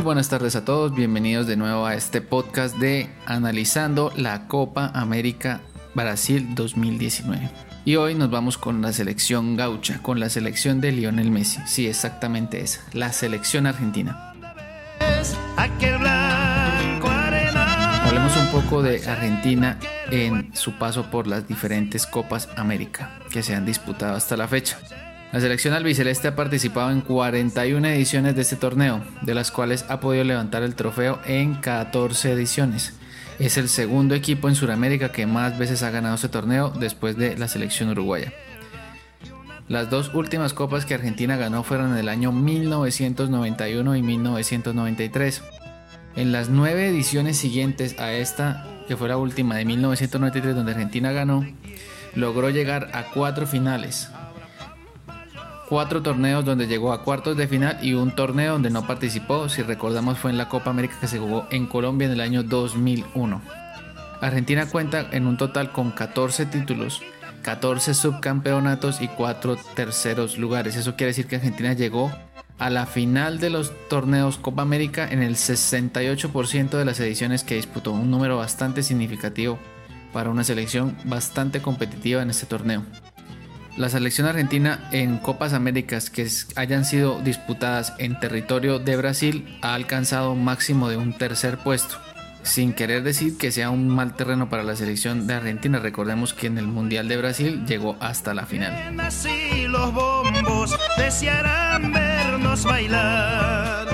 Muy buenas tardes a todos, bienvenidos de nuevo a este podcast de Analizando la Copa América Brasil 2019. Y hoy nos vamos con la selección gaucha, con la selección de Lionel Messi. Sí, exactamente esa, la selección argentina. Hablemos un poco de Argentina en su paso por las diferentes Copas América que se han disputado hasta la fecha. La selección albiceleste ha participado en 41 ediciones de este torneo, de las cuales ha podido levantar el trofeo en 14 ediciones. Es el segundo equipo en Sudamérica que más veces ha ganado este torneo después de la selección uruguaya. Las dos últimas copas que Argentina ganó fueron en el año 1991 y 1993. En las nueve ediciones siguientes a esta, que fue la última de 1993 donde Argentina ganó, logró llegar a cuatro finales, cuatro torneos donde llegó a cuartos de final y un torneo donde no participó, si recordamos fue en la Copa América que se jugó en Colombia en el año 2001. Argentina cuenta en un total con 14 títulos, 14 subcampeonatos y 4 terceros lugares. Eso quiere decir que Argentina llegó a la final de los torneos Copa América en el 68% de las ediciones que disputó, un número bastante significativo para una selección bastante competitiva en este torneo. La selección argentina en Copas Américas que hayan sido disputadas en territorio de Brasil ha alcanzado un máximo de un tercer puesto. Sin querer decir que sea un mal terreno para la selección de Argentina, recordemos que en el Mundial de Brasil llegó hasta la final. los bombos vernos bailar.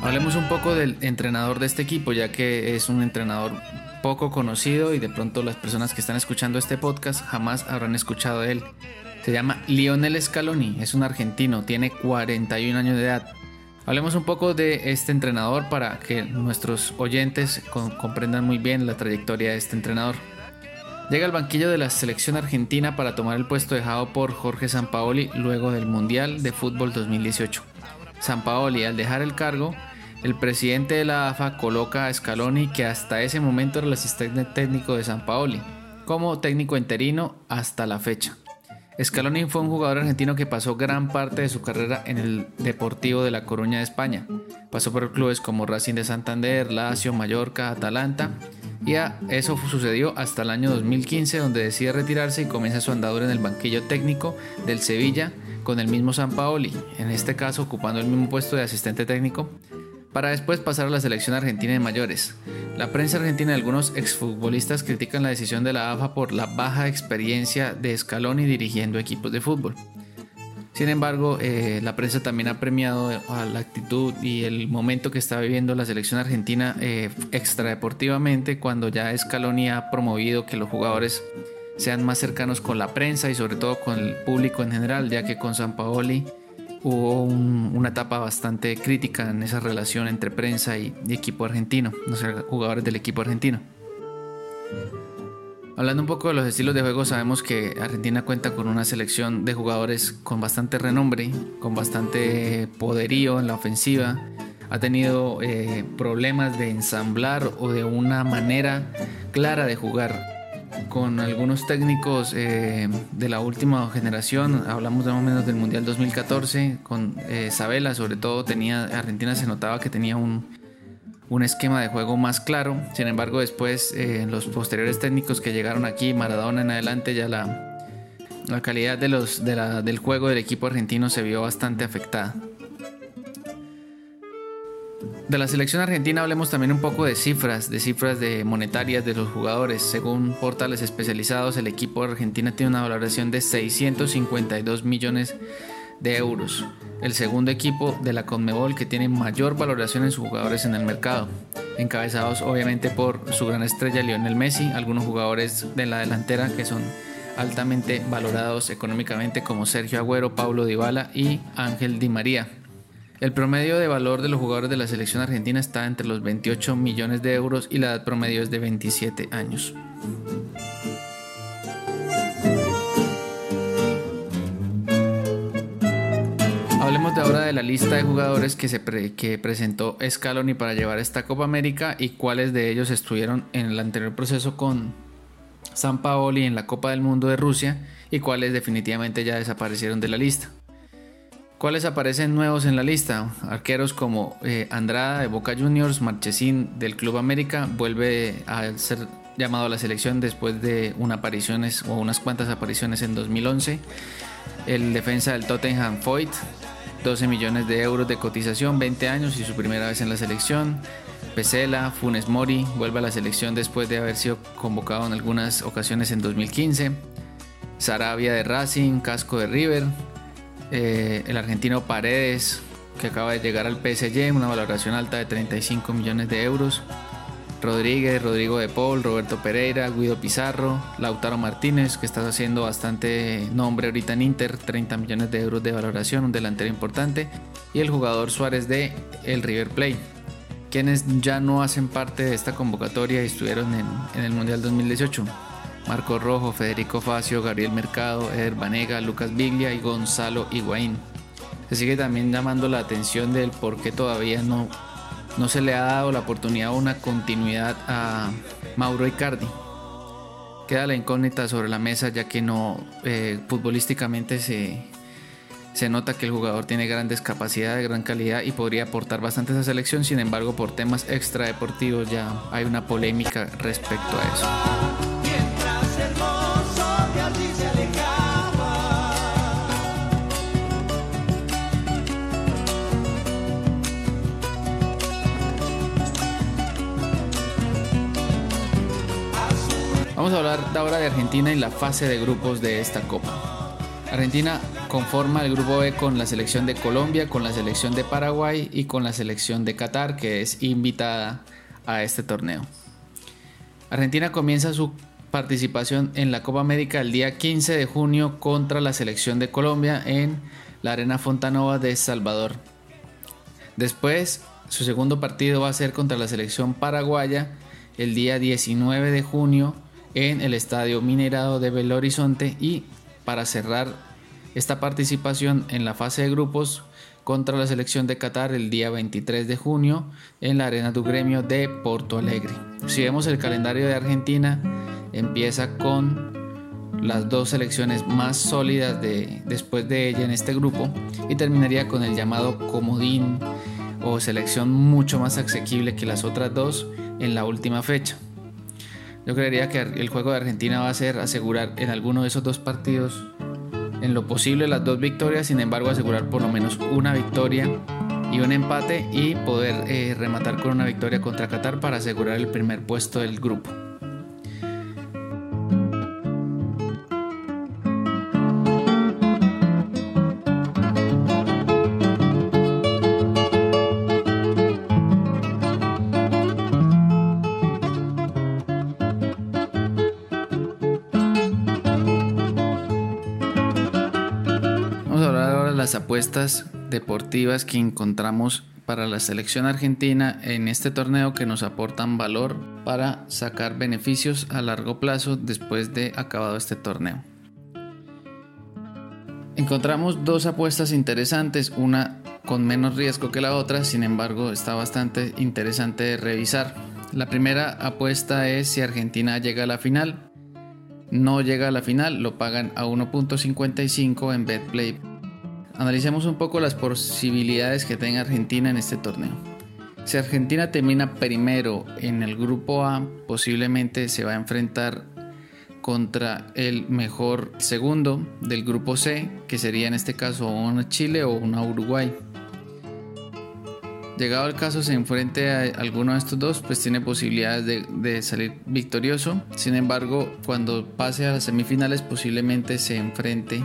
Hablemos un poco del entrenador de este equipo, ya que es un entrenador poco conocido y de pronto las personas que están escuchando este podcast jamás habrán escuchado de él. Se llama Lionel Scaloni, es un argentino, tiene 41 años de edad. Hablemos un poco de este entrenador para que nuestros oyentes comprendan muy bien la trayectoria de este entrenador. Llega al banquillo de la selección argentina para tomar el puesto dejado por Jorge Sampaoli luego del Mundial de Fútbol 2018. Sampaoli al dejar el cargo el presidente de la AFA coloca a Scaloni, que hasta ese momento era el asistente técnico de San Paoli, como técnico interino hasta la fecha. Scaloni fue un jugador argentino que pasó gran parte de su carrera en el Deportivo de La Coruña de España. Pasó por clubes como Racing de Santander, Lazio, Mallorca, Atalanta. Y eso sucedió hasta el año 2015 donde decide retirarse y comienza su andadura en el banquillo técnico del Sevilla con el mismo San Paoli, en este caso ocupando el mismo puesto de asistente técnico para después pasar a la selección argentina de mayores. La prensa argentina y algunos exfutbolistas critican la decisión de la AFA por la baja experiencia de Scaloni dirigiendo equipos de fútbol. Sin embargo, eh, la prensa también ha premiado a la actitud y el momento que está viviendo la selección argentina eh, extradeportivamente cuando ya Scaloni ha promovido que los jugadores sean más cercanos con la prensa y sobre todo con el público en general, ya que con San Paoli hubo una etapa bastante crítica en esa relación entre prensa y, equipo argentino, los jugadores del equipo argentino. Hablando un poco de los estilos de juego, sabemos que Argentina cuenta con una selección de jugadores con bastante renombre, con bastante poderío en la ofensiva. Ha tenido eh, problemas de ensamblar o de una manera clara de jugar con algunos técnicos eh, de la última generación, hablamos de más o menos del Mundial 2014, con eh, sobre todo tenía, Argentina se notaba que tenía un, un esquema de juego más claro, sin embargo después eh, los posteriores técnicos que llegaron aquí, Maradona en adelante, ya la, la calidad de los, de la, del juego del equipo argentino se vio bastante afectada. De la selección argentina hablemos también un poco de cifras, de cifras de monetarias de los jugadores. Según portales especializados, el equipo de Argentina tiene una valoración de 652 millones de euros. El segundo equipo de la Conmebol que tiene mayor valoración en sus jugadores en el mercado. Encabezados obviamente por su gran estrella Lionel Messi, algunos jugadores de la delantera que son altamente valorados económicamente como Sergio Agüero, Paulo Dybala y Ángel Di María. El promedio de valor de los jugadores de la selección argentina está entre los 28 millones de euros y la edad promedio es de 27 años. Hablemos de ahora de la lista de jugadores que, se que presentó Scaloni para llevar esta Copa América y cuáles de ellos estuvieron en el anterior proceso con San Paoli en la Copa del Mundo de Rusia y cuáles definitivamente ya desaparecieron de la lista. ¿Cuáles aparecen nuevos en la lista? Arqueros como eh, Andrada de Boca Juniors, Marchesín del Club América vuelve a ser llamado a la selección después de apariciones o unas cuantas apariciones en 2011. El defensa del Tottenham Foyt, 12 millones de euros de cotización, 20 años y su primera vez en la selección. Pesela, Funes Mori vuelve a la selección después de haber sido convocado en algunas ocasiones en 2015. Sarabia de Racing, Casco de River, eh, el argentino Paredes, que acaba de llegar al PSG, una valoración alta de 35 millones de euros. Rodríguez, Rodrigo de Paul, Roberto Pereira, Guido Pizarro, Lautaro Martínez, que está haciendo bastante nombre ahorita en Inter, 30 millones de euros de valoración, un delantero importante, y el jugador Suárez de el River Plate, quienes ya no hacen parte de esta convocatoria y estuvieron en, en el Mundial 2018. Marco Rojo, Federico Facio, Gabriel Mercado, Eder Banega, Lucas Biglia y Gonzalo Higuaín. Se sigue también llamando la atención del por qué todavía no, no se le ha dado la oportunidad o una continuidad a Mauro Icardi. Queda la incógnita sobre la mesa ya que no eh, futbolísticamente se, se nota que el jugador tiene grandes capacidades, gran calidad y podría aportar bastante a esa selección. Sin embargo, por temas extradeportivos ya hay una polémica respecto a eso. Hablar ahora de Argentina y la fase de grupos de esta Copa. Argentina conforma el grupo B con la selección de Colombia, con la selección de Paraguay y con la selección de Qatar, que es invitada a este torneo. Argentina comienza su participación en la Copa América el día 15 de junio contra la selección de Colombia en la Arena Fontanova de Salvador. Después, su segundo partido va a ser contra la selección paraguaya el día 19 de junio en el Estadio Minerado de Belo Horizonte y para cerrar esta participación en la fase de grupos contra la selección de Qatar el día 23 de junio en la Arena du Gremio de Porto Alegre. Si vemos el calendario de Argentina, empieza con las dos selecciones más sólidas de, después de ella en este grupo y terminaría con el llamado comodín o selección mucho más asequible que las otras dos en la última fecha. Yo creería que el juego de Argentina va a ser asegurar en alguno de esos dos partidos en lo posible las dos victorias, sin embargo asegurar por lo menos una victoria y un empate y poder eh, rematar con una victoria contra Qatar para asegurar el primer puesto del grupo. Apuestas deportivas que encontramos para la selección argentina en este torneo que nos aportan valor para sacar beneficios a largo plazo después de acabado este torneo. Encontramos dos apuestas interesantes, una con menos riesgo que la otra, sin embargo está bastante interesante de revisar. La primera apuesta es si Argentina llega a la final. No llega a la final, lo pagan a 1.55 en BetPlay Analicemos un poco las posibilidades que tenga Argentina en este torneo. Si Argentina termina primero en el grupo A, posiblemente se va a enfrentar contra el mejor segundo del grupo C, que sería en este caso una Chile o una Uruguay. Llegado el caso se enfrente a alguno de estos dos, pues tiene posibilidades de, de, salir victorioso. Sin embargo, cuando pase a las semifinales posiblemente se enfrente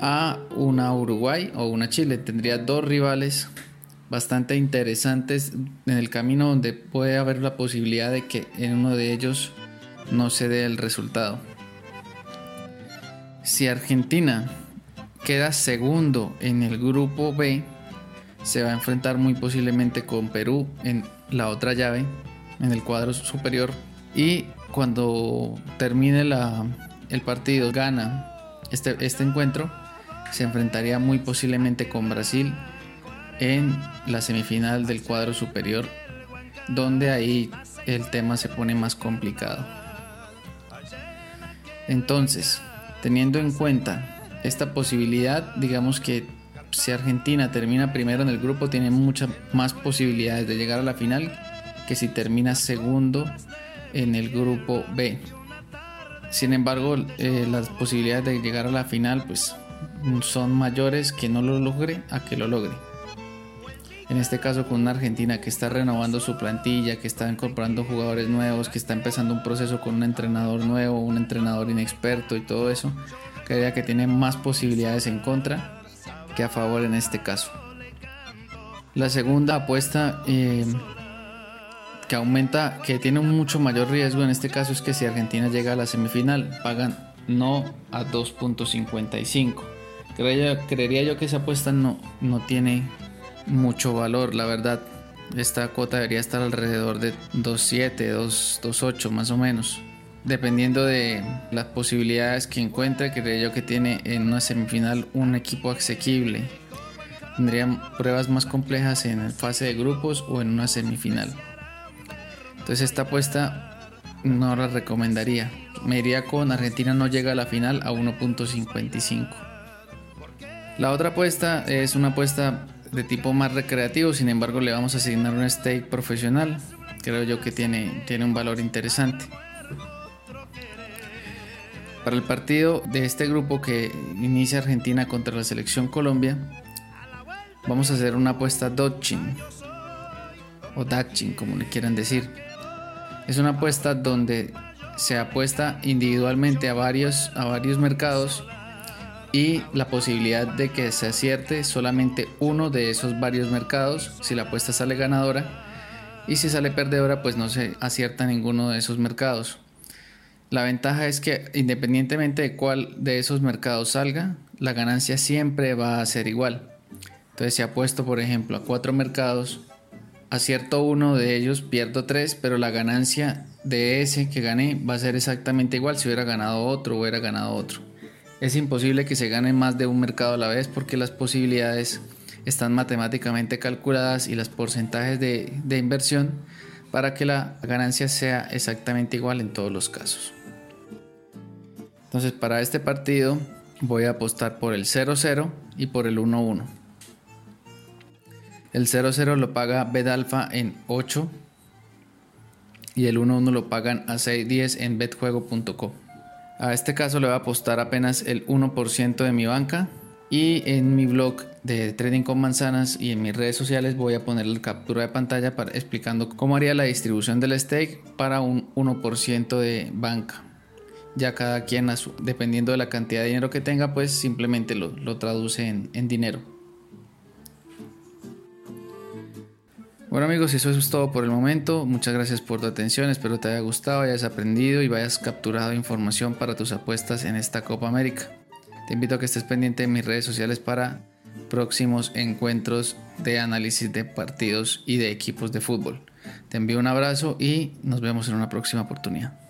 a una Uruguay o una Chile. Tendría dos rivales bastante interesantes en el camino donde puede haber la posibilidad de que en uno de ellos no se dé el resultado. Si Argentina queda segundo en el grupo B, se va a enfrentar muy posiblemente con Perú en la otra llave, en el cuadro superior. Y cuando termine el partido, gana este, este encuentro, se enfrentaría muy posiblemente con Brasil en la semifinal del cuadro superior, donde ahí el tema se pone más complicado. Entonces, teniendo en cuenta esta posibilidad, digamos que si Argentina termina primero en el grupo, tiene muchas más posibilidades de llegar a la final que si termina segundo en el grupo B. Sin embargo, eh, las posibilidades de llegar a la final pues son mayores que no lo logre a que lo logre. En este caso con una Argentina que está renovando su plantilla, que está incorporando jugadores nuevos, que está empezando un proceso con un entrenador nuevo, un entrenador inexperto y todo eso, creía que tiene más posibilidades en contra que a favor en este caso. La segunda apuesta eh, que aumenta, que tiene mucho mayor riesgo en este caso es que si Argentina llega a la semifinal, pagan no a 2.55. Creería, yo que esa apuesta no, no tiene mucho valor, la verdad. Esta cuota debería estar alrededor de 2.7, 2.8 más o menos. Dependiendo de las posibilidades que encuentre, creería yo que tiene en una semifinal un equipo asequible. Tendrían pruebas más complejas en fase de grupos o en una semifinal. Entonces esta apuesta no la recomendaría. Me iría con Argentina no llega a la final a 1.55. La otra apuesta es una apuesta de tipo más recreativo, sin embargo le vamos a asignar un stake profesional. Creo yo que tiene, tiene un valor interesante. Para el partido de este grupo que inicia Argentina contra la selección Colombia, vamos a hacer una apuesta dodging o dodging como le quieran decir. Es una apuesta donde se apuesta individualmente a varios, a varios mercados y la posibilidad de que se acierte solamente uno de esos varios mercados si la apuesta sale ganadora y si sale perdedora pues no se acierta ninguno de esos mercados. La ventaja es que independientemente de cuál de esos mercados salga, la ganancia siempre va a ser igual. Entonces si apuesto por ejemplo a cuatro mercados acierto uno de ellos, pierdo tres, pero la ganancia de ese que gané va a ser exactamente igual si hubiera ganado otro o hubiera ganado otro. Es imposible que se gane más de un mercado a la vez porque las posibilidades están matemáticamente calculadas y los porcentajes de, inversión para que la ganancia sea exactamente igual en todos los casos. Entonces para este partido voy a apostar por el 0-0 y por el 1-1. El 0-0 lo paga Bedalfa en 8 y el 1-1 lo pagan a 6.10 en betjuego.co. A este caso le voy a apostar apenas el 1% de mi banca y en mi blog de Trading con Manzanas y en mis redes sociales voy a poner la captura de pantalla explicando cómo haría la distribución del stake para un 1% de banca. Ya cada quien, dependiendo de la cantidad de dinero que tenga, pues simplemente lo, traduce en dinero. Bueno amigos, eso es todo por el momento. Muchas gracias por tu atención. Espero te haya gustado, hayas aprendido y vayas capturado información para tus apuestas en esta Copa América. Te invito a que estés pendiente de mis redes sociales para próximos encuentros de análisis de partidos y de equipos de fútbol. Te envío un abrazo y nos vemos en una próxima oportunidad.